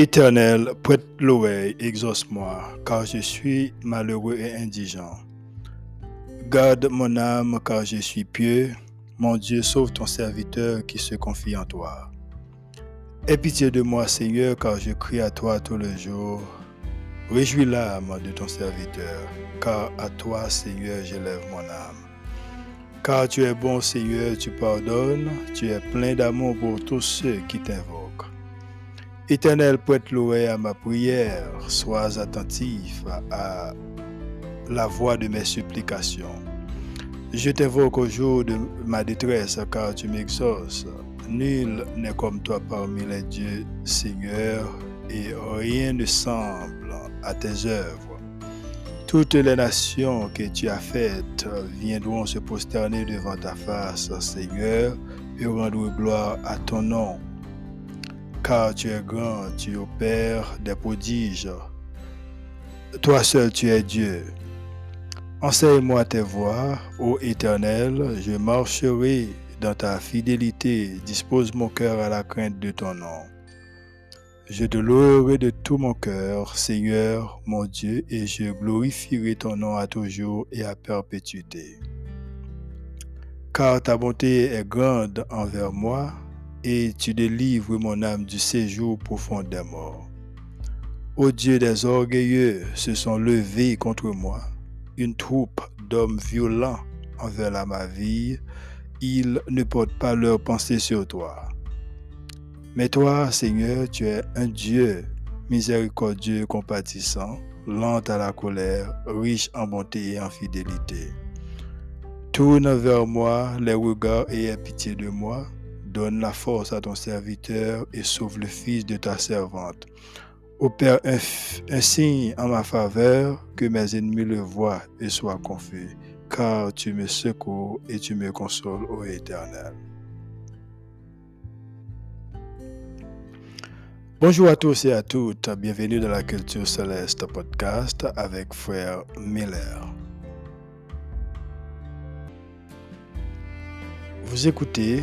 Éternel, prête l'oreille, exauce-moi, car je suis malheureux et indigent. Garde mon âme, car je suis pieux. Mon Dieu, sauve ton serviteur qui se confie en toi. Aie pitié de moi, Seigneur, car je crie à toi tous les jours. Réjouis l'âme de ton serviteur, car à toi, Seigneur, j'élève mon âme. Car tu es bon, Seigneur, tu pardonnes, tu es plein d'amour pour tous ceux qui t'invoquent. Éternel, prête l'oreille à ma prière, sois attentif à la voix de mes supplications. Je t'invoque au jour de ma détresse, car tu m'exauces. Nul n'est comme toi parmi les dieux, Seigneur, et rien ne semble à tes œuvres. Toutes les nations que tu as faites viendront se prosterner devant ta face, Seigneur, et rendre gloire à ton nom car tu es grand, tu opères des prodiges. Toi seul tu es Dieu. Enseigne-moi tes voies, ô Éternel, je marcherai dans ta fidélité, dispose mon cœur à la crainte de ton nom. Je te louerai de tout mon cœur, Seigneur mon Dieu, et je glorifierai ton nom à toujours et à perpétuité. Car ta bonté est grande envers moi, et tu délivres mon âme du séjour profond des morts. Ô Dieu des orgueilleux se sont levés contre moi, une troupe d'hommes violents envers la ma vie, ils ne portent pas leur pensée sur toi. Mais toi, Seigneur, tu es un Dieu miséricordieux, compatissant, lent à la colère, riche en bonté et en fidélité. Tourne vers moi les regards et aie pitié de moi Donne la force à ton serviteur et sauve le fils de ta servante. Opère un, un, signe en ma faveur, que mes ennemis le voient et soient confus, car tu me secours et tu me consoles, ô Éternel. Bonjour à tous et à toutes, bienvenue dans la Culture Céleste podcast avec Frère Miller. Vous écoutez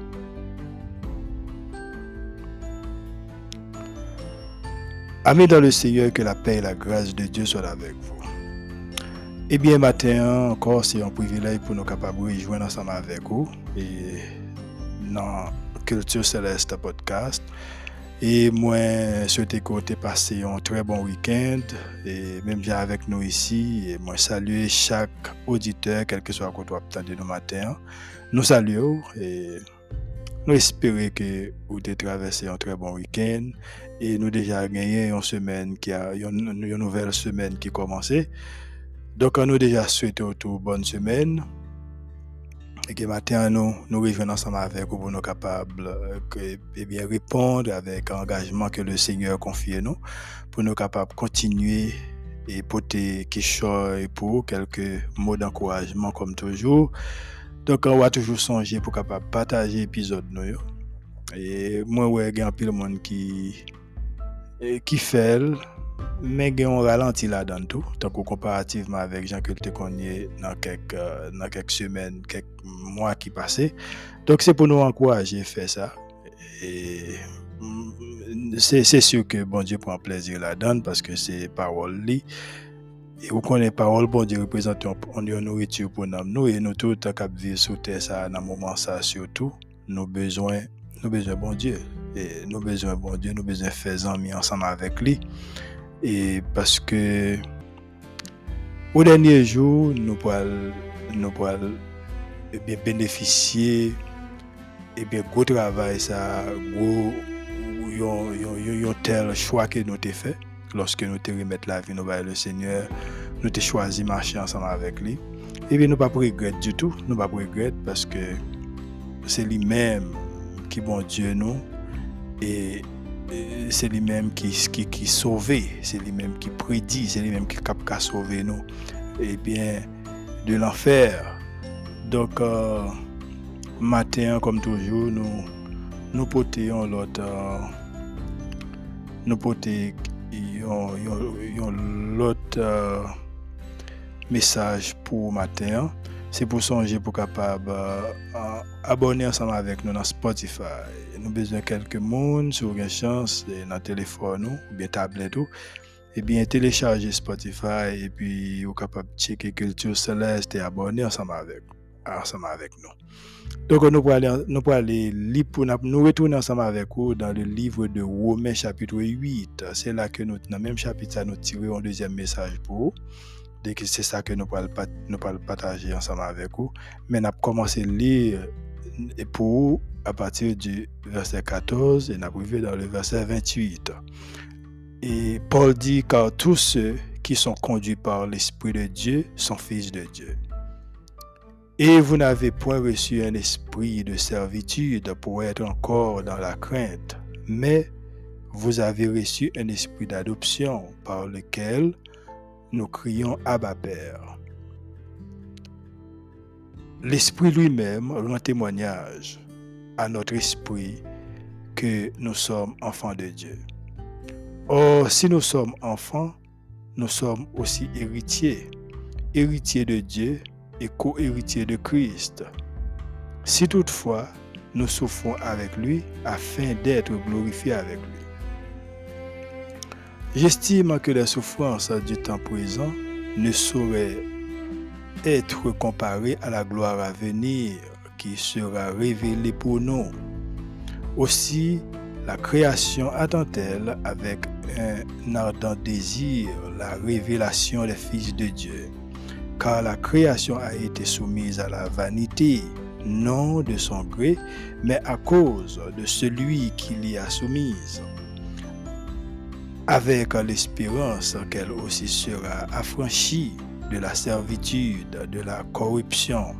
Amis dans le Seigneur, que la paix et la grâce de Dieu soient avec vous. Eh bien, matin encore, c'est un privilège pour nous capables de rejoindre ensemble avec vous et dans Culture Céleste podcast. Et moi, je souhaite que vous passé un très bon week-end et même bien avec nous ici. Et moi, saluer chaque auditeur, quel que soit quoi de nos matins. Nous saluons et nous espérons que vous avez traversé un très bon week-end et nous déjà gagné une semaine qui a une, nouvelle semaine qui commencé. Donc nous déjà souhaitons une bonne semaine. Et que matin nous nous ensemble avec vous pour nous capables de eh bien répondre avec engagement que le Seigneur confie nous pour nous capables de continuer et porter quelque pour quelques mots d'encouragement comme toujours. Donc on va toujours songer pour capable partager l'épisode. Et moi ouais, il y a un peu de monde qui qui fait mais il y a un ralenti là-dedans tout, que comparativement avec gens que connais dans quelques, dans quelques semaines, quelques mois qui passaient. Donc c'est pour nous encourager à faire ça. Et c'est sûr que bon Dieu prend plaisir là-dedans parce que c'est Et vous connaissez parole, bon Dieu représente une nourriture pour nous. Et nous tous, tant qu'à vivre sur terre, ça, dans moment ça surtout, nous besoin, nous besoin bon Dieu. Et nous besoin bon Dieu, nous besoin faire amis ensemble avec lui. Et parce que au dernier jour, nous pourrons, eh bénéficier et eh bien travail ça gros tel choix que nous avons fait lorsque nous te remettre la vie nous le Seigneur nous avons choisi de marcher ensemble avec lui. Et bien nous pas regretter du tout nous pas regretter parce que c'est lui-même qui bon Dieu nous. Et c'est lui-même qui, qui, qui c'est lui-même qui prédit, c'est lui-même qui cap qu'à sauver nous, et eh bien, de l'enfer. Donc, euh, matin, comme toujours, nous, nous portons l'autre, euh, nous portons l'autre euh, message pour matin. C'est pour songer pour capable euh, abonner ensemble avec nous dans Spotify. Nous avons besoin de quelques monde sur une chance dans le téléphone ou bien tablette ou et bien télécharger Spotify et puis vous capable de checker Culture Céleste et abonner ensemble avec, ensemble avec nous. Donc nous pourrons aller, nous pourrons aller nous retourner ensemble avec vous dans le livre de Romains chapitre 8. C'est là que nous, dans le même chapitre, nous tirons un deuxième message pour vous. C'est ça que nous nous partager ensemble avec vous. Mais nous avons commencé à lire pour vous à partir du verset 14 et nous avons dans le verset 28. Et Paul dit, car tous ceux qui sont conduits par l'Esprit de Dieu sont fils de Dieu. Et vous n'avez point reçu un esprit de servitude pour être encore dans la crainte, mais vous avez reçu un esprit d'adoption par lequel nous crions Abba Père. L'Esprit lui-même rend témoignage à notre esprit que nous sommes enfants de Dieu. Or, si nous sommes enfants, nous sommes aussi héritiers, héritiers de Dieu co-héritiers de Christ. Si toutefois nous souffrons avec lui afin d'être glorifiés avec lui. J'estime que les souffrances du temps présent ne sauraient être comparées à la gloire à venir qui sera révélée pour nous. Aussi, la création attend-elle avec un ardent désir la révélation des fils de Dieu. Car la création a été soumise à la vanité, non de son gré, mais à cause de celui qui l'y a soumise, avec l'espérance qu'elle aussi sera affranchie de la servitude, de la corruption,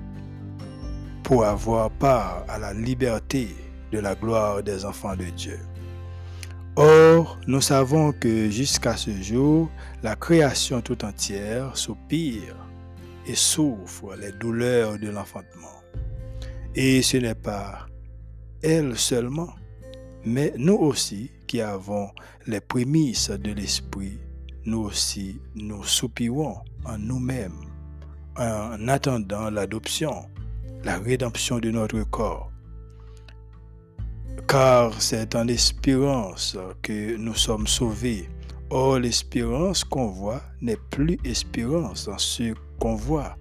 pour avoir part à la liberté de la gloire des enfants de Dieu. Or, nous savons que jusqu'à ce jour, la création tout entière soupire et souffre les douleurs de l'enfantement. Et ce n'est pas elle seulement, mais nous aussi qui avons les prémices de l'Esprit, nous aussi nous soupirons en nous-mêmes en attendant l'adoption, la rédemption de notre corps car c'est en espérance que nous sommes sauvés. Or, l'espérance qu'on voit n'est plus espérance en ce qu'on voit.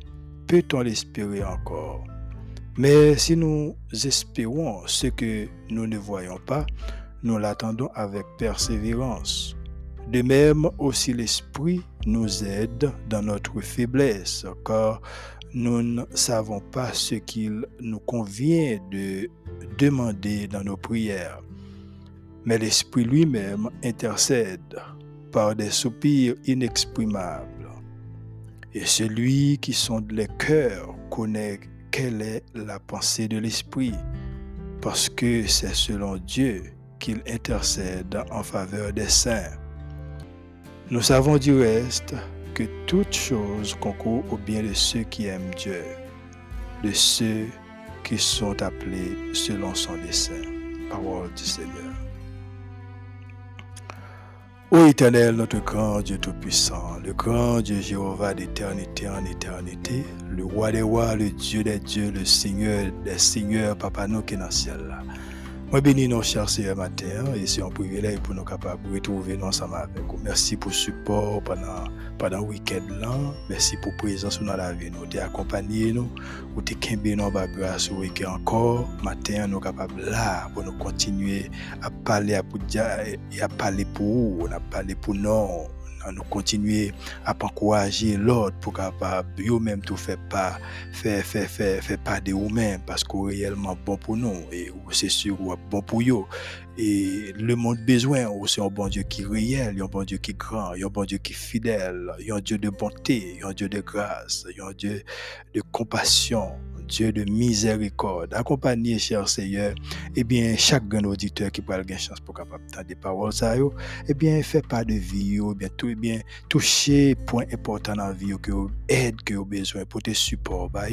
Peut-on l'espérer encore? Mais si nous espérons ce que nous ne voyons pas, nous l'attendons avec persévérance. De même aussi l'Esprit nous aide dans notre faiblesse, car nous ne savons pas ce qu'il nous convient de demander dans nos prières. Mais l'Esprit lui-même intercède par des soupirs inexprimables. Et celui qui sonde les cœurs connaît quelle est la pensée de l'Esprit, parce que c'est selon Dieu qu'il intercède en faveur des saints. Nous savons du reste que toutes choses concourent au bien de ceux qui aiment Dieu, de ceux qui sont appelés selon son dessein. Parole du Seigneur. Ô éternel, notre grand Dieu Tout-Puissant, le grand Dieu Jéhovah d'éternité en éternité, le roi des rois, le Dieu des dieux, le Seigneur des seigneurs, Papa nous qui dans le. Moi, bénis nos chers sœurs matin et c'est un privilège pour nous capables de retrouver nous ensemble avec vous. Merci pour le support pendant, pendant le week-end là. Merci pour la présence dans la vie. Nous t'es accompagné nous, ou t'es nous dans la grâce au week-end encore. Matin, nous capables là pour nous continuer à parler à, à parler pour vous, à parler pour nous nous continuer à encourager l'autre pour capable eux-mêmes tout fait pas faire faire faire faire de eux-mêmes parce que réellement bon pour nous et c'est sûr bon pour eux et le monde besoin aussi un bon Dieu qui est réel, un bon Dieu qui est grand, un bon Dieu qui est fidèle, un Dieu de bonté, un Dieu de grâce, un Dieu de compassion, Dieu de miséricorde. Accompagné, cher Seigneur, eh bien, chaque grand auditeur qui prend la chance pour capable des paroles, ça, eh bien, fait pas de vie, eh bien, tout, eh bien, toucher point important dans la vie, que aide que besoin pour te support, bah,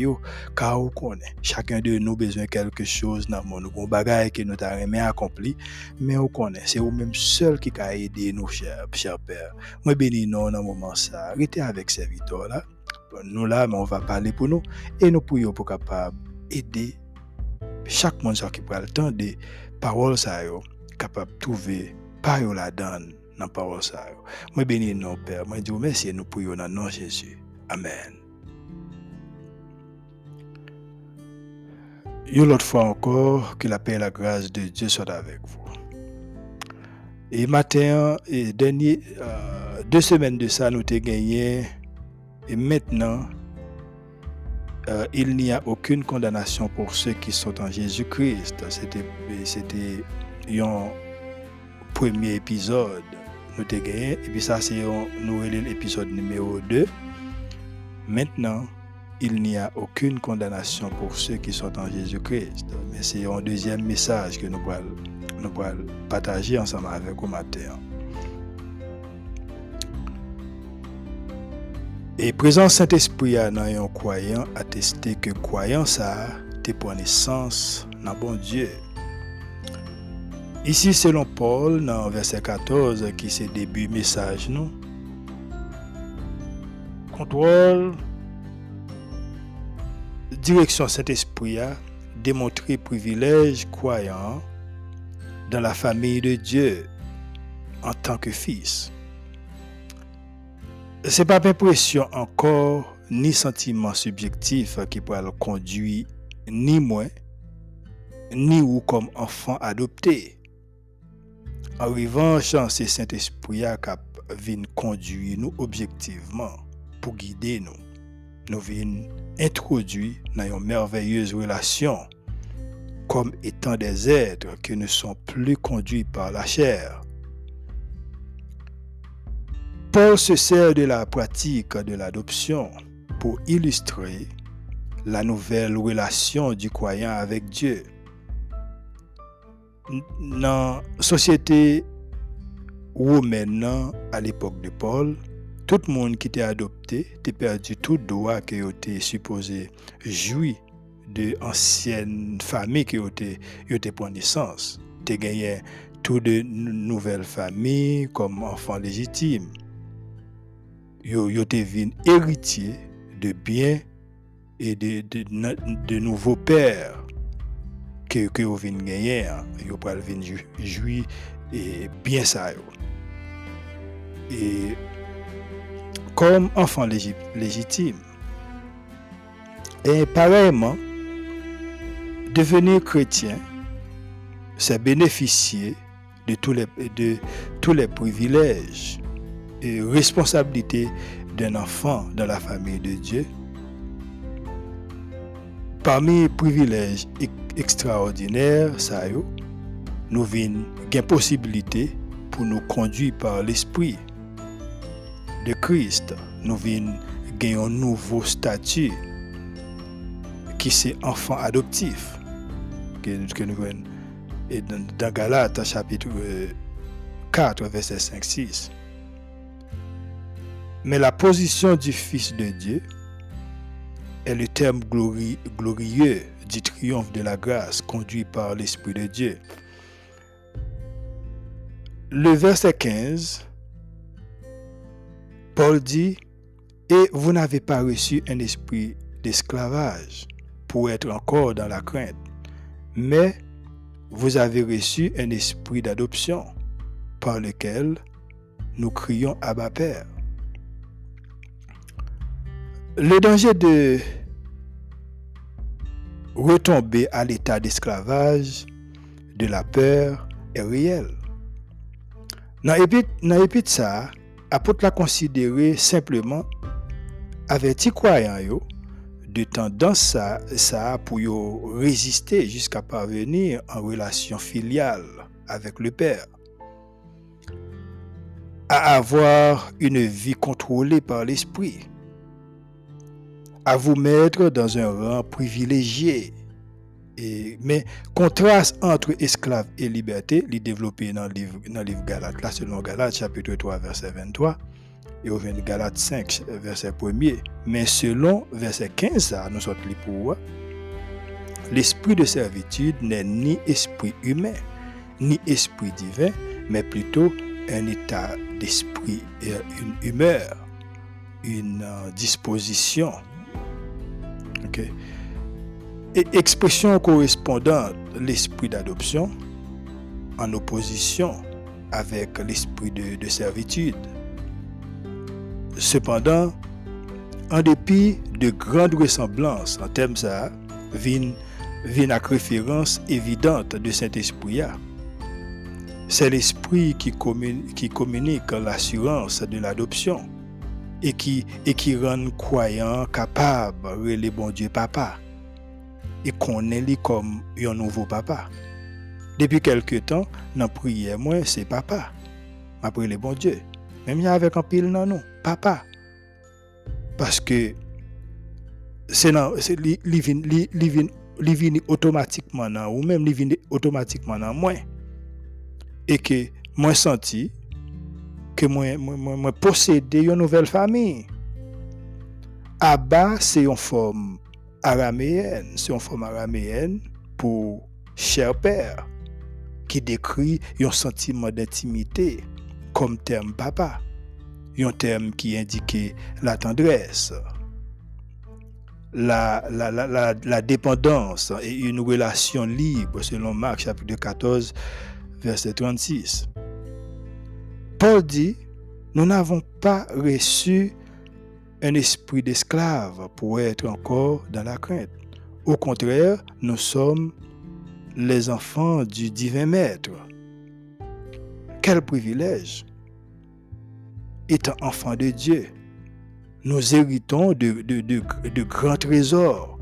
car vous connaît, chacun de nous besoin quelque chose dans mon nous, bagage que nous avons accompli, mais vous connaît, c'est vous-même seul qui a aidé nous, cher, cher Père. Moi, bénis nous dans le moment ça. Restez avec serviteur là nous là, mais on va parler pour nous. Et nous prions pour capable aider chaque monde qui prend le temps de paroles ça capable de trouver par la donne dans parole ça. Moi bénis nos Père, moi dis merci et nous prions dans le nom de Jésus. Amen. Une autre fois encore, que la paix et la grâce de Dieu soient avec vous. Et matin, et dernier, euh, deux semaines de ça, nous avons gagné et maintenant, euh, il n'y a aucune condamnation pour ceux qui sont en Jésus-Christ. C'était, c'était un premier épisode. Nous gagné. Et puis ça, c'est l'épisode numéro 2. Maintenant, il n'y a aucune condamnation pour ceux qui sont en Jésus-Christ. Mais c'est un deuxième message que nous allons, nous partager ensemble avec vous matin. Et présent Saint-Esprit a dans un croyant attesté que croyant ça te pour naissance dans bon Dieu. Ici selon Paul dans verset 14 qui c'est début message nous. Contrôle direction Saint-Esprit a démontré privilège croyant dans la famille de Dieu en tant que fils. Se pa pe presyon ankor ni sentiman subjektif ki pou al kondui ni mwen, ni ou kom anfan adopte. An rivanchan se Saint-Esprit kap vin kondui nou objektiveman pou guide nou. Nou vin introdui nan yon merveyeuse relasyon kom etan de zèdre ki ne son plu kondui par la chèr. Paul se sert de la pratique de l'adoption pour illustrer la nouvelle relation du croyant avec Dieu. Dans la société romaine à l'époque de Paul, tout le monde qui était adopté était perdu tout droit qui était supposé jouir de anciennes familles qui étaient été naissance. Tu gagné toutes de nouvelles familles comme enfants légitimes yo, yo héritier de biens et de, de, nouveaux pères que, que vous vin gagner. Yo pral vin jouir et bien ça. Et comme enfant légitime. Et pareillement, devenir chrétien, c'est bénéficier de tous les, de tous les privilèges responsabilité d'un enfant dans la famille de Dieu. Parmi les privilèges extraordinaires, nous avons une possibilité pour nous conduire par l'Esprit de Christ. Nous avons un nouveau statut qui c'est enfant adoptif. Que, nous et dans, Galates chapitre 4, verset 5-6. Mais la position du Fils de Dieu est le terme glorieux du triomphe de la grâce conduit par l'Esprit de Dieu. Le verset 15, Paul dit, Et vous n'avez pas reçu un esprit d'esclavage pour être encore dans la crainte, mais vous avez reçu un esprit d'adoption par lequel nous crions à Père. Le danger de retomber à l'état d'esclavage, de la peur, est réel. Dans l'épître ça, l'a considéré simplement averti croyant de tendance ça, ça pour résister jusqu'à parvenir en relation filiale avec le Père. À avoir une vie contrôlée par l'Esprit. À vous mettre dans un rang privilégié. Mais contraste entre esclave et liberté, il développé dans le livre, dans le livre Galate, là selon Galate chapitre 3 verset 23 et au Galate 5 verset 1er. Mais selon verset 15, nous sommes les pour L'esprit de servitude n'est ni esprit humain, ni esprit divin, mais plutôt un état d'esprit une humeur, une euh, Et expression correspondante, l'esprit d'adoption, en opposition avec l'esprit de, servitude. Cependant, en dépit de grandes ressemblances en termes à référence évidente de Saint-Esprit. C'est l'Esprit qui communique l'assurance de l'adoption et qui, et qui rend croyant capable de le bon Dieu papa et qu'on est comme un nouveau papa. Depuis quelque temps, dans prière, moi, c'est papa. Après le bon Dieu. Même avec un pile non, non, papa. Parce que c'est li vini otomatikman nan ou menm li vini otomatikman nan mwen e ke mwen santi ke mwen mwen posede yon nouvel fami Aba se yon form arameyen se yon form arameyen pou chèr pèr ki dekri yon sentimen d'intimite kom term papa yon term ki indike la tendresse la, la, la, la, dépendance et une relation libre, selon Marc chapitre 14, verset 36. Paul dit, nous n'avons pas reçu un esprit d'esclave pour être encore dans la crainte. Au contraire, nous sommes les enfants du divin maître. Quel privilège! Étant enfant de Dieu, nous héritons de, de, grands trésors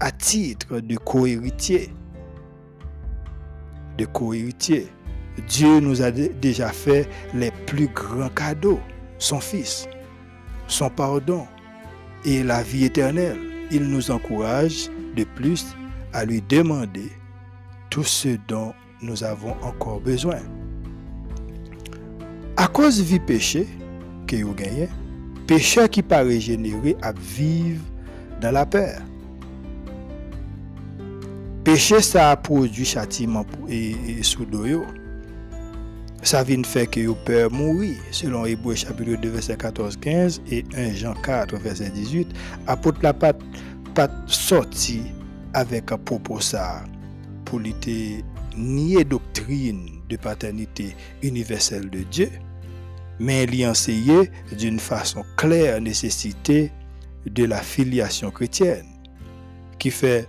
à titre de co-héritiers. De co-héritiers. Dieu nous a déjà fait les plus grands cadeaux, son Fils, son pardon et la vie éternelle. Il nous encourage de plus à lui demander tout ce dont nous avons encore besoin. À cause du péché que vous gagnez, pécheur qui pas régénéré à vivre dans la peur. Péché, ça a produit châtiment et, et Ça vient faire que vous peur mourir. Selon Hébreu chapitre 2, verset 14-15 et 1 Jean 4, verset 18, apôtre la pas, pas sorti avec un propos ça pour lutter nier doctrine de paternité universelle de Dieu mais il y enseignait d'une façon claire la nécessité de la filiation chrétienne, qui fait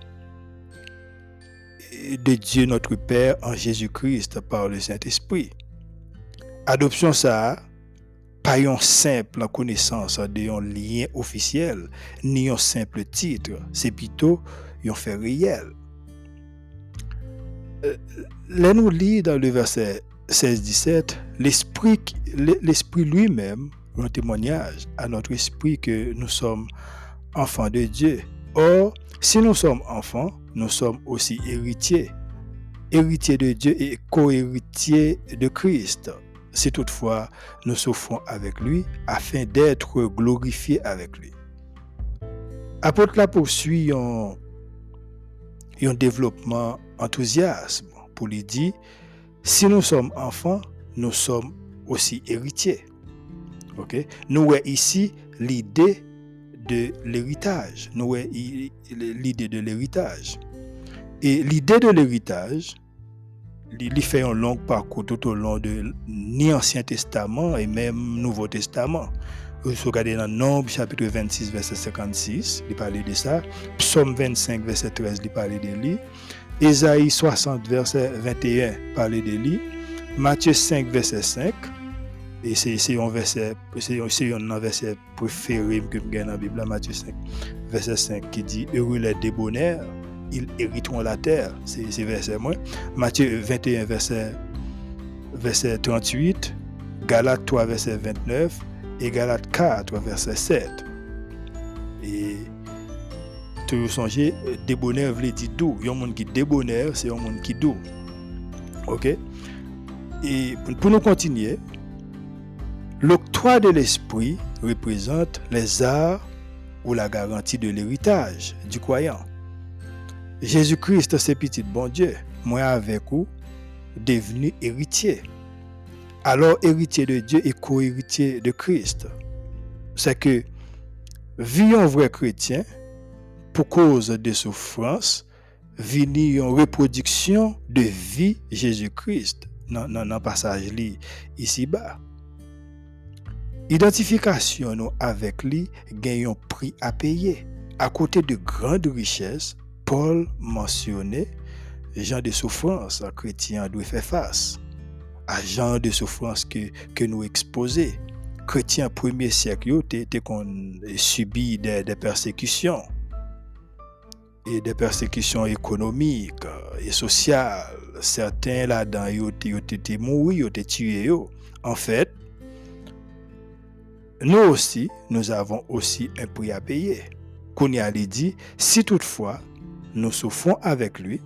de Dieu notre Père en Jésus-Christ par le Saint-Esprit. Adoption ça, pas une simple connaissance de un lien officiel, ni un simple titre, c'est plutôt un fait réel. Euh, là nous lit dans le verset 16-17, l'esprit, lui-même rend témoignage à notre esprit que nous sommes enfants de Dieu. Or, si nous sommes enfants, nous sommes aussi héritiers. Héritiers de Dieu et co-héritiers de Christ. Si toutefois nous souffrons avec lui afin d'être glorifiés avec lui. Apôtre la poursuit un, un développement enthousiasme pour lui dire si nous sommes enfants, nous sommes aussi héritiers. Ok? Nous avons ici l'idée de l'héritage. Nous l'idée de l'héritage. Et l'idée de l'héritage, il fait un long parcours tout au long de l'Ancien Testament et même Nouveau Testament. Vous regardez dans Nombre chapitre 26 verset 56, il parle de ça. Psaume 25 verset 13, il parle de lui. Esaïe 60, verset 21, parle de lui. Matthieu 5, verset 5. Et c'est un verset, c'est un verset préféré que je dans la Bible, Matthieu 5, verset 5, qui dit Heureux les débonnaires, ils hériteront la terre. C'est verset moi. Matthieu 21, verset verset 38, Galates 3, verset 29 et Galates 4, verset 7. Et toujours songer, débonnaire veut dire doux. Il y a un monde qui débonnaire, c'est un monde qui doux. OK? Et pour nous continuer, l'octroi de l'esprit représente les arts ou la garantie de l'héritage du croyant. Jésus-Christ, c'est petit bon Dieu. Moi avec vous, devenu héritier. Alors héritier de Dieu et co-héritier de Christ. C'est que, vie un vrai chrétien, pour cause de souffrance, vini une reproduction de vie Jésus-Christ dans le passage ici-bas. Identification avec lui gagne un prix à payer. À côté de grandes richesses, Paul mentionnait genre de souffrance chrétien doit faire face. À genre de souffrance que, que nous exposons. Chrétien premier siècle, qu'on subit des, des persécutions et des persécutions économiques et sociales. Certains là-dedans, ils ont été morts, ils ont été tués. En fait, nous aussi, nous avons aussi un prix à payer. Dit, si toutefois nous souffrons avec lui,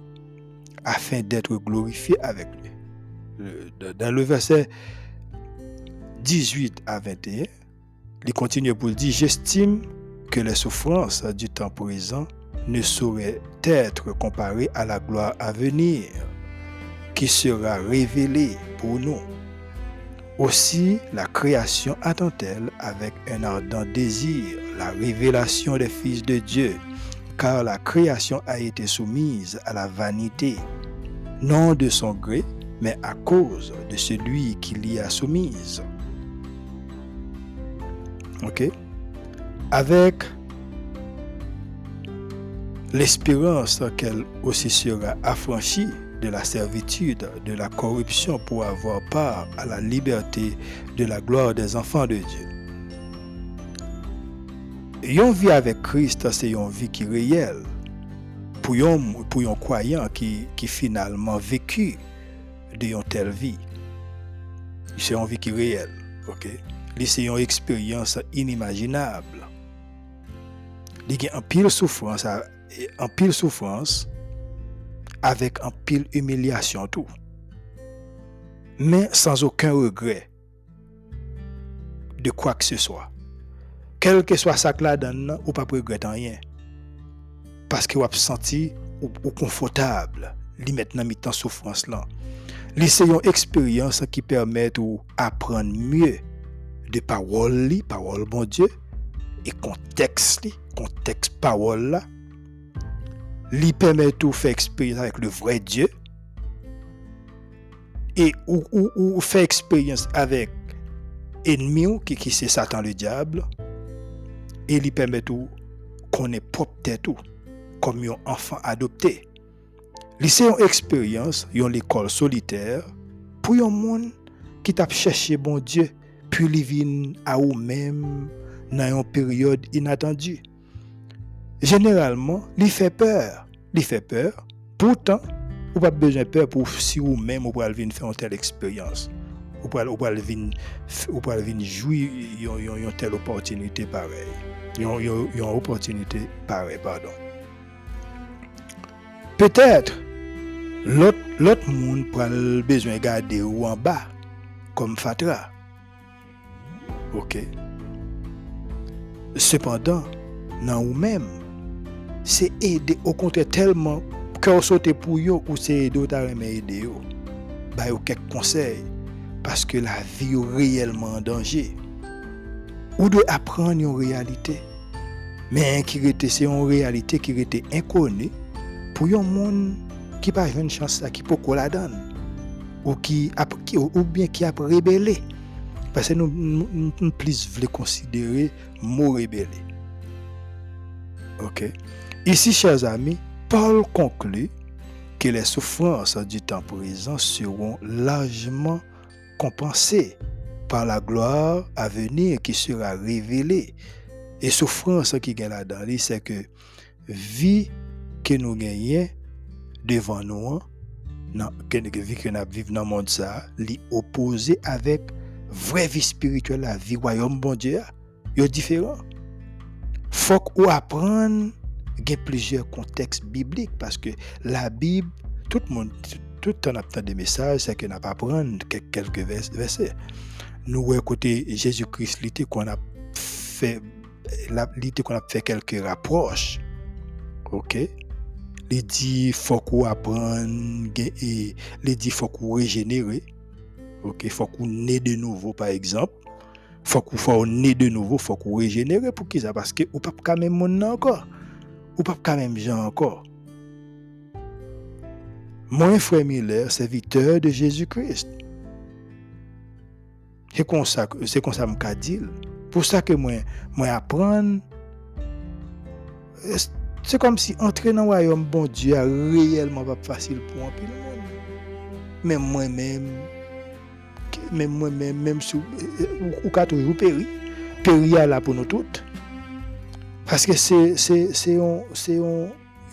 afin d'être glorifiés avec lui. Dans le verset 18 à 21, il continue pour dire, j'estime que les souffrances du temps présent ne sauraient être comparées à la gloire à venir, qui sera révélée pour nous. Aussi, la création attend-elle avec un ardent désir la révélation des fils de Dieu, car la création a été soumise à la vanité, non de son gré, mais à cause de celui qui l'y a soumise. OK? Avec l'espérance qu'elle aussi sera affranchie de la servitude, de la corruption pour avoir part à la liberté de la gloire des enfants de Dieu. Yon avec Christ, c'est une vie qui est réelle. Pour un, pour croyant qui, qui finalement vécu de une telle vie. C'est une vie qui est réelle. ok? C'est une expérience inimaginable. Il y a un pile souffrance, un pile souffrance avec un pile humiliation tout. Mais sans aucun regret de quoi que ce soit. Quel que soit ça que la donne, ou pas regretter rien. Parce que vous avez senti ou, confortable, li maintenant mi souffrance là. C'est une expérience qui permet de apprendre mieux de parole li, parole bon Dieu, et contexte li, contexte parole là, lui permet de faire expérience avec le vrai Dieu et ou, ou, faire expérience avec ennemi qui, qui c'est Satan le diable et lui permet de connaître propre tête comme un enfant adopté. C'est une expérience, une école solitaire pour un monde qui t'a cherché bon Dieu puis il vient à ou même dans une période inattendue. Généralement, il fait peur. Il fait peur. Pourtant, vous pas besoin de peur pour si vous même vous pouvez venir faire une telle expérience. Vous pouvez venir jouir une telle opportunité pareille. Une opportunité pareille, pardon. Peut-être, l'autre monde prend besoin de garder ou en bas, comme Fatra. Ok. Cependant, dans vous-même, c'est aider au contraire tellement que vous sautez pour eux ou c'est aider à aider eux. Bah, quelques conseils parce que la vie est réellement en danger. Ou de apprendre une réalité. Mais qui était c'est une réalité qui était inconnue pour un monde qui n'a pas une chance qui peut la donne ou qui ou bien qui a rébellé parce que nous, nous, plus voulons considérer mot rébellé. OK Ici, chers amis, Paul conclut que les souffrances du temps présent seront largement compensées par la gloire à venir qui sera révélée. Et souffrance qui est là-dedans, c'est que vie que nous gagnons devant nous, nan, vi que n'a vive dans le monde ça, avec vraie vie spirituelle, la vie royaume bon Dieu, yo différent. Faut qu'on apprenne il plusieurs contextes bibliques parce que la Bible, tout le monde, tout le temps a des messages, c'est qu'on n'a pas apprendre quelques versets. Nous, côté Jésus-Christ, qu'on a fait, qu'on a fait quelques rapproches. OK? Faut qu'on apprenne, il dit faut qu'on régénérer. OK? De nouveau, par exemple. Qu'on faut naît de nouveau, faut qu'on régénérer pour qui ça? Parce que ou pas quand même mon encore. Ou pas quand même gens Moi, frère Miller, serviteur de Jésus-Christ. C'est comme ça, ça me dit. Pour ça que moi, moi apprendre, c'est comme si entrer dans le royaume bon Dieu est réellement pas facile pour un peu Même moi-même, même moi-même, même sous, ou, ou toujours péri, péri là pour nous toutes. Parce que c'est, c'est, c'est, c'est,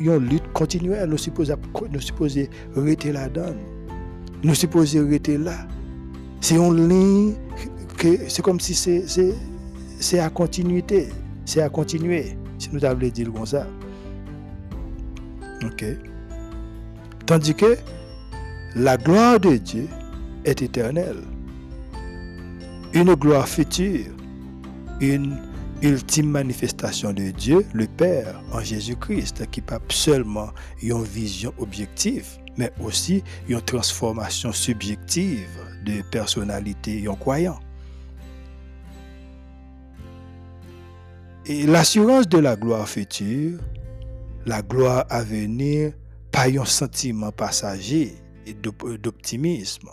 une lutte continuelle. Nous supposons nous supposons rester là-dedans. Nous supposons rester là. C'est une ligne que c'est comme si c'est, c'est à continuité. C'est à continuer. Si nous avons dire comme ça. OK. Tandis que la gloire de Dieu est éternelle. Une gloire future. Une ultime manifestation de Dieu, le Père, en Jésus-Christ, qui pas seulement une vision objective, mais aussi une transformation subjective de personnalité en croyant. Et l'assurance de la gloire future, la gloire à venir, pas un sentiment passager d'optimisme.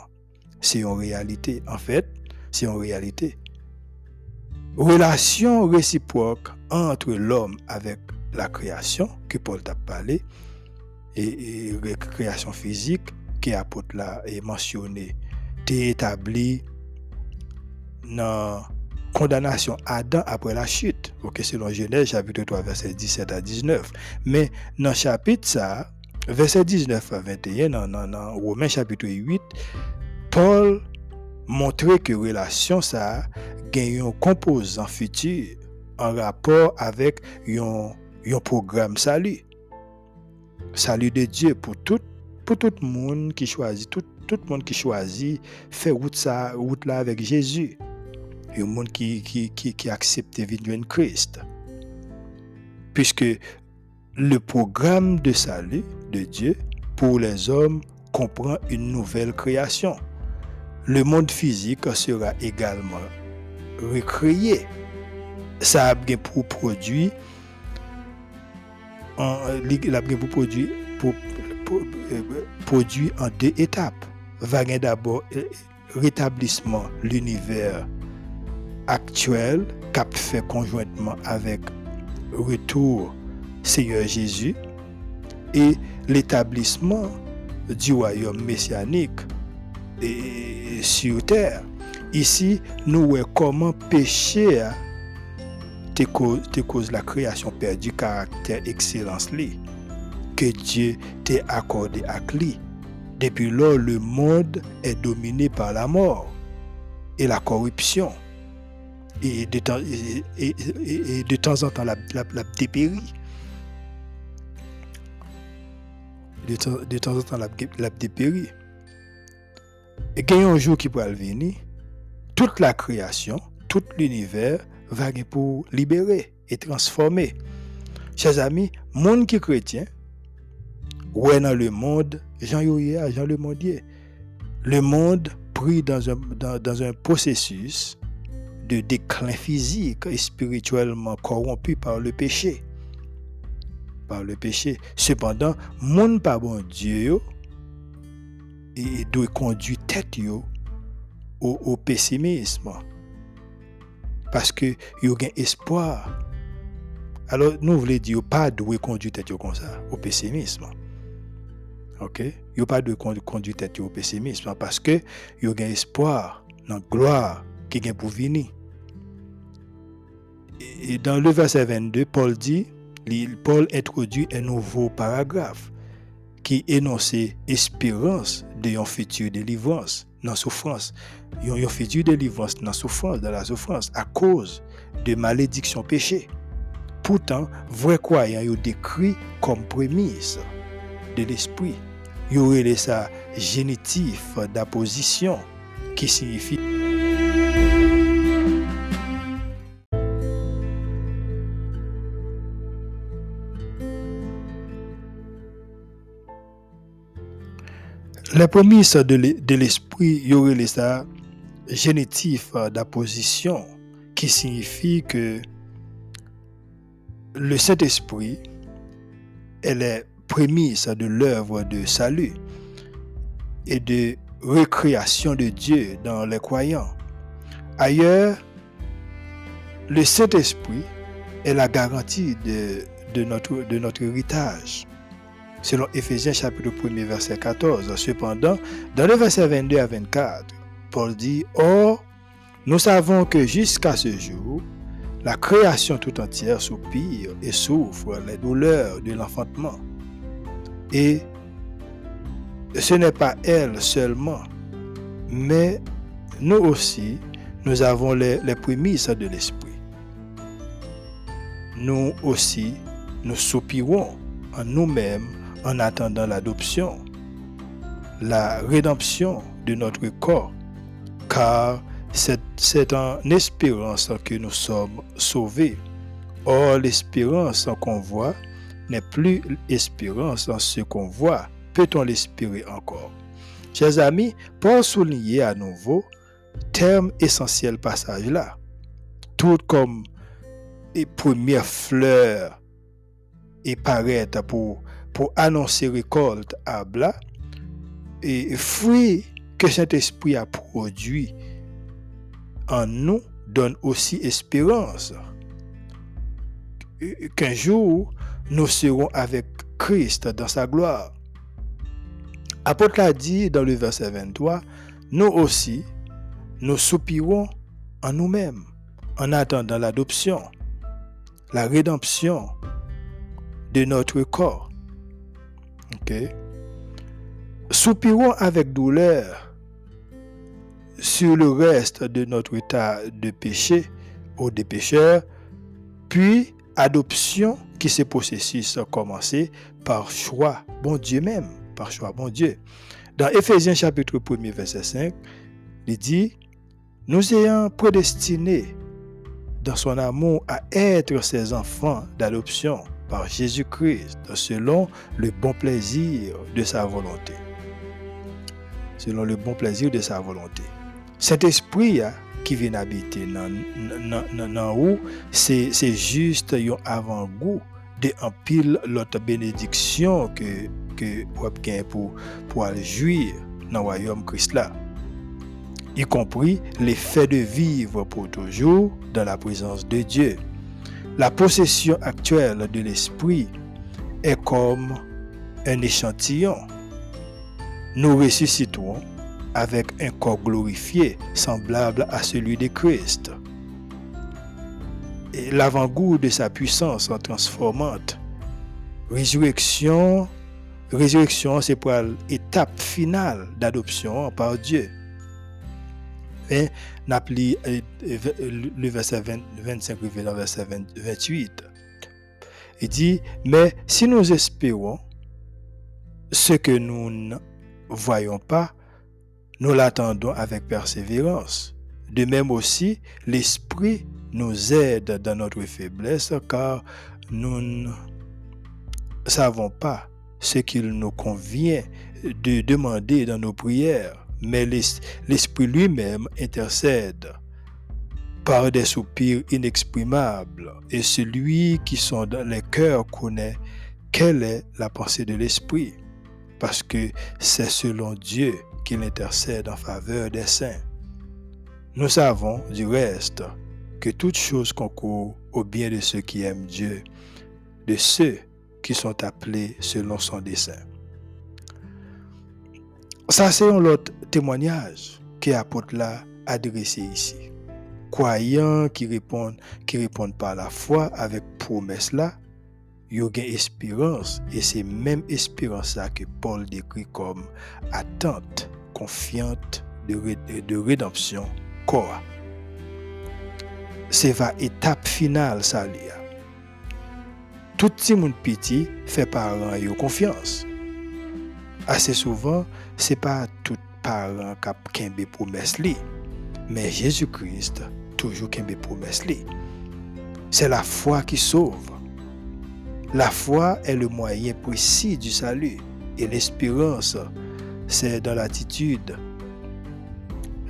C'est une réalité. En fait, c'est une réalité relation réciproque entre l'homme avec la création, que Paul t'a parlé, et, la création physique, qui apôtre là est mentionné, est établi dans condamnation Adam après la chute. Ok, selon Genèse chapitre 3, verset 17 à 19. Mais dans chapitre ça, verset 19 à 21, dans, dans Romains chapitre 8, Paul montre que relation ça gen un composant futur en rapport avec un, programme salut. Salut de Dieu pour tout pour tout monde qui choisit tout tout le monde qui choisit faire route ça route là avec Jésus. Un monde qui qui qui, qui accepte venir Christ. Puisque le programme de salut de Dieu pour les hommes comprend une nouvelle création. Le monde physique sera également recréer. Ça a pour produit en, deux étapes. Va d'abord euh, rétablissement l'univers actuel qu'a fait conjointement avec retour Seigneur Jésus et l'établissement du royaume messianique sur terre. Ici, nous voyons comment péché te cause, te cause la création perdue caractère excellence que Dieu t'a accordé à lui. Depuis lors, le monde est dominé par la mort et la corruption. Et de temps, en temps, la, la. De, temps en temps, la, la. Et il y a un jour qui pourra venir, toute la création, tout l'univers va pour libérer et transformer. Chers amis, monde qui est chrétien, ouais dans le monde, Jean Yoya, Jean le mondier. Le monde pris dans un, dans, un processus de déclin physique et spirituellement corrompu par le péché. Par le péché. Cependant, monde pas bon Dieu, doit conduire tête yo au, pessimisme. Parce que y a un espoir. Alors, nous voulons dire, pas de conduire tête comme ça, au pessimisme. OK? Il pas de conduire tête au pessimisme parce que y a un espoir dans gloire qui est pour venir. Et dans le verset 22, Paul dit, Paul introduit un nouveau paragraphe qui énonçait espérance de yon futur délivrance dans souffrance. Yon, yon futur délivrance dans souffrance, dans la souffrance, à cause de malédiction péché. Pourtant, vrai croyant yon décrit comme prémisse de l'esprit. Yon relè sa génitif d'apposition qui signifie Les prémices de l'esprit, y aurait ça génitif d'apposition qui signifie que le Saint-Esprit est les prémices de l'œuvre de salut et de recréation de Dieu dans les croyants. Ailleurs, le Saint-Esprit est la garantie de notre héritage selon Ephésiens chapitre 1 verset 14. Cependant, dans le verset 22 à 24, Paul dit, Or, nous savons que jusqu'à ce jour, la création tout entière soupire et souffre les douleurs de l'enfantement. Et ce n'est pas elle seulement, mais nous aussi, nous avons les, les prémices de l'Esprit. Nous aussi, nous soupirons en nous-mêmes en attendant l'adoption, la rédemption de notre corps, car c'est en espérance que nous sommes sauvés. Or, l'espérance qu'on voit n'est plus l'espérance en ce qu'on voit. Peut-on l'espérer encore? Chers amis, pour souligner à nouveau, terme essentiel passage là. Tout comme les premières fleurs et paraître pour pour annoncer récolte à blas et fruits que cet esprit a produit en nous donne aussi espérance qu'un jour nous serons avec Christ dans sa gloire. Apôtre l'a dit dans le verset 23, nous aussi, nous soupirons en nous-mêmes en attendant l'adoption, la rédemption de notre corps. Soupirons avec douleur sur le reste de notre état de péché ou des pécheurs, puis adoption qui ce processus a commencé par choix, bon Dieu même, par choix, bon Dieu. Dans Ephésiens chapitre 1 verset 5, il dit, nous ayant prédestinés dans son amour à être ses enfants d'adoption par Jésus-Christ selon le bon plaisir de sa volonté. Selon le bon plaisir de sa volonté. Cet esprit hein, qui vient habiter dans où c'est juste un avant-goût de l'autre bénédiction que que pour pour jouir dans le royaume Christ là y compris l'effet de vivre pour toujours dans la présence de Dieu la possession actuelle de l'esprit est comme un échantillon. Nous ressusciterons avec un corps glorifié, semblable à celui de Christ. L'avant-goût de sa puissance en transformante. Résurrection, résurrection, c'est pour l'étape finale d'adoption par Dieu. N'appli euh, le verset 25 le verset 28. Il dit, mais si nous espérons ce que nous ne voyons pas, nous l'attendons avec persévérance. De même aussi, l'Esprit nous aide dans notre faiblesse car nous ne savons pas ce qu'il nous convient de demander dans nos prières mais l'Esprit lui-même intercède par des soupirs inexprimables, et celui qui sont dans les cœurs connaît quelle est la pensée de l'Esprit, parce que c'est selon Dieu qu'il intercède en faveur des saints. Nous savons du reste que toute chose concourt au bien de ceux qui aiment Dieu, de ceux qui sont appelés selon son dessein. Ça, c'est un autre témoignage que l'apôtre l'a adressé ici. Croyants qui répondent, qui répondent par la foi avec promesse là, yo gen espérance et c'est même espérance ça que Paul décrit comme attente confiante de, de rédemption quoi c'est va étape finale ça li a. Tout ti moun piti fait parents yo confiance. Assez souvent, c'est pas tout parent kap kembe promesse li, mais Jésus-Christ toujours kembe promesse li. C'est la foi qui sauve. La foi est le moyen précis du salut et l'espérance, c'est dans l'attitude.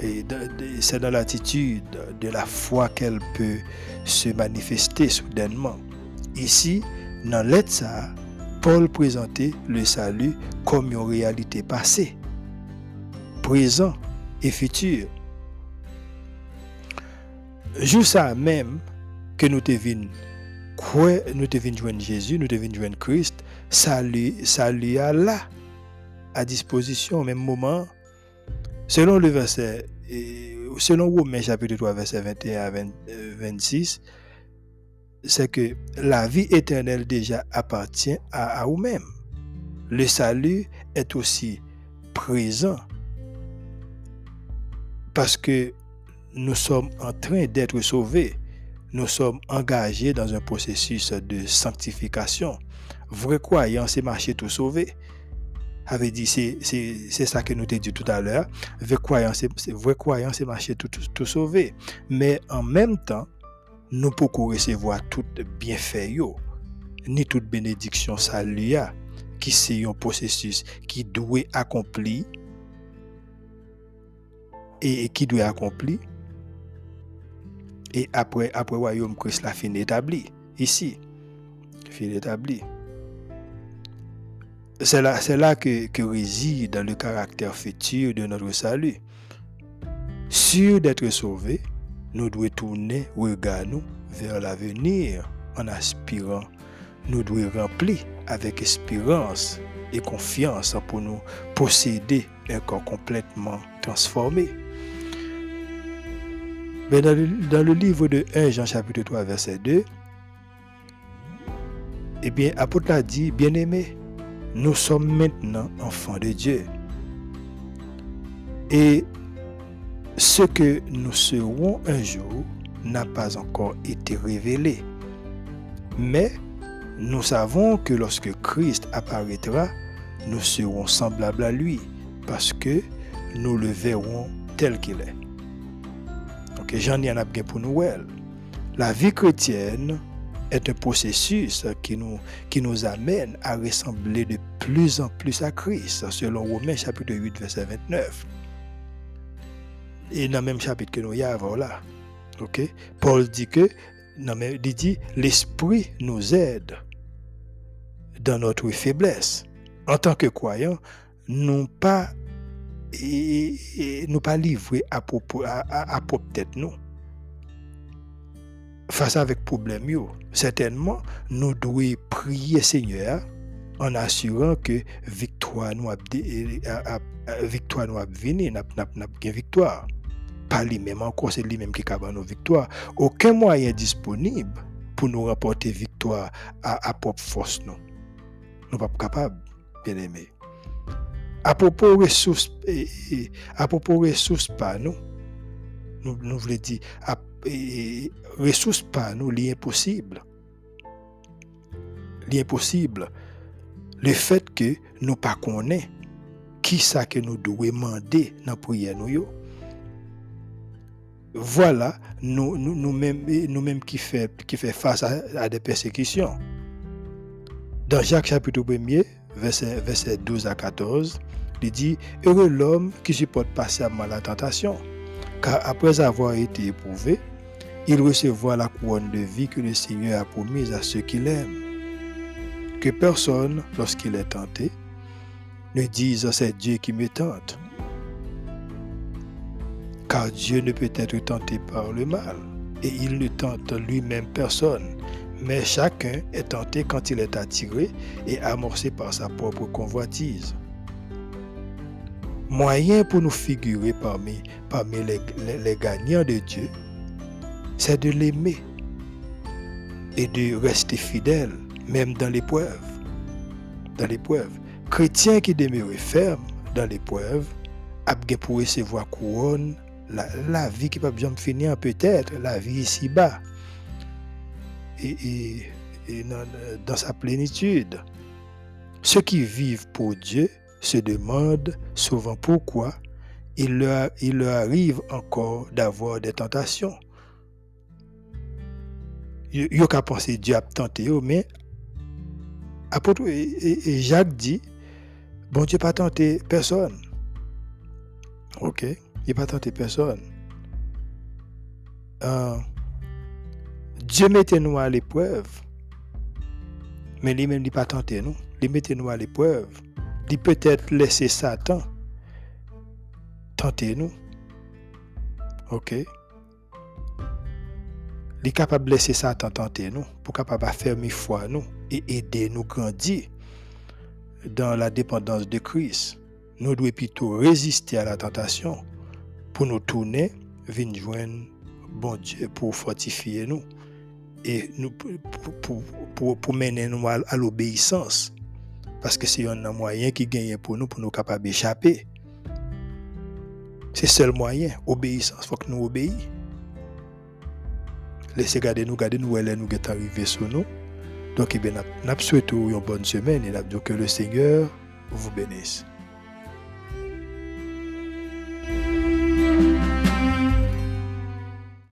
Et c'est dans l'attitude de la foi qu'elle peut se manifester soudainement. Ici, dans ça, Paul présentait le salut comme une réalité passée, présent et futur. Même que nous devons quoi nous devons joindre Jésus, nous devons joindre Christ, salut, salut à là, à disposition au même moment. Selon le verset, selon Romains chapitre 3, verset 21 à 26, c'est que la vie éternelle déjà appartient à, à vous-même. Le salut est aussi présent parce que nous sommes en train d'être sauvés. Nous sommes engagés dans un processus de sanctification. Vrai croyant, c'est marcher tout sauvé. Avait dit, c'est ça que nous t'ai dit tout à l'heure. Vrai croyant, c'est marcher tout, tout, tout sauvé. Mais en même temps, nous pouvons recevoir tout bienfait ni toute bénédiction saluya qui c'est un processus qui doit accomplir et qui doit accomplir et après après royaume Christ la fin établi ici fin établi c'est là, c'est là que, que réside le caractère futur de notre salut. Sûr d'être sauvé, nous devons tourner regard nous vers l'avenir en aspirant. Nous devons remplir avec espérance et confiance pour nous posséder un corps complètement transformé. Mais dans, le, dans le livre de 1 Jean chapitre 3 verset 2, eh bien, apôtre a dit, bien-aimé, nous sommes maintenant enfants de Dieu. Et ce que nous serons un jour n'a pas encore été révélé. Mais nous savons que lorsque Christ apparaîtra, nous serons semblables à lui, parce que nous le verrons tel qu'il est. Ok, j'en ai un bien pour nous. La vie chrétienne est un processus qui nous, qui nous amène à ressembler de plus en plus à Christ, selon Romains chapitre 8, verset 29. Et dans le même chapitre que nous y avons là. Paul dit que, l'Esprit nous aide dans notre faiblesse. En tant que croyants, nous pas et, nous pas livrés à à, propre tête nous. Face avec problème yo. Certainement nous devons prier Seigneur en assurant que victoire nous a, victoire nous a venir n'a n'a victoire. Pas lui-même encore c'est lui-même qui a nos victoires aucun moyen disponible pour nous rapporter victoire à, à propre force nous. Nous pas capables bien aimé à propos ressources à propos ressources nous nous voulons dire ressources pas nous l'impossible l'impossible le fait que nous pas connaissons qui ça que nous devons demander dans la prière nous voilà nous, nous, nous mêmes nous mêmes qui fait qui fait face à, à des persécutions. Dans Jacques chapitre 1er verset, verset 12 à 14 il dit heureux l'homme qui supporte patiemment la tentation car après avoir été éprouvé il recevra la couronne de vie que le Seigneur a promise à ceux qui l'aiment que personne, lorsqu'il est tenté, ne dise c'est Dieu qui me tente. Car Dieu ne peut être tenté par le mal, et il ne tente lui-même personne, mais chacun est tenté quand il est attiré et amorcé par sa propre convoitise. Moyen pour nous figurer parmi, les, gagnants de Dieu, c'est de l'aimer et de rester fidèle même dans l'épreuve. Dans l'épreuve. Chrétien qui demeure ferme dans l'épreuve, a pour recevoir couronne, la, la vie qui peut bien finir peut-être, la vie ici-bas. Et, dans, sa plénitude. Ceux qui vivent pour Dieu se demandent souvent pourquoi il leur, il leur arrive encore d'avoir des tentations. Yo ka penser Dieu a tenté mais et, Jacques dit bon Dieu pas tenté personne. OK, il pas tenté personne. Euh, Dieu mettait nous à l'épreuve. Mais lui-même, il pas tenté nous. Il mettait nous à l'épreuve. Il peut-être laisser Satan tenter nous. OK? Il est capable de laisser Satan tenter nous pour capable faire fermer foi nous et aider nous grandir dans la dépendance de Christ. Nous devons plutôt résister à la tentation pour nous tourner venir joindre bon Dieu pour fortifier nous et nous, pour, pour, pour, mener nous à, l'obéissance. Parce que c'est un moyen qui gagne pour nous, pour nous capables d'échapper. C'est le seul moyen, obéissance. Il faut que nous obéissions. Laissez garder nous, garder nous, elle nous est arrivé sur nous. Donc, eh bien, nous souhaitons une bonne semaine et que le Seigneur vous bénisse.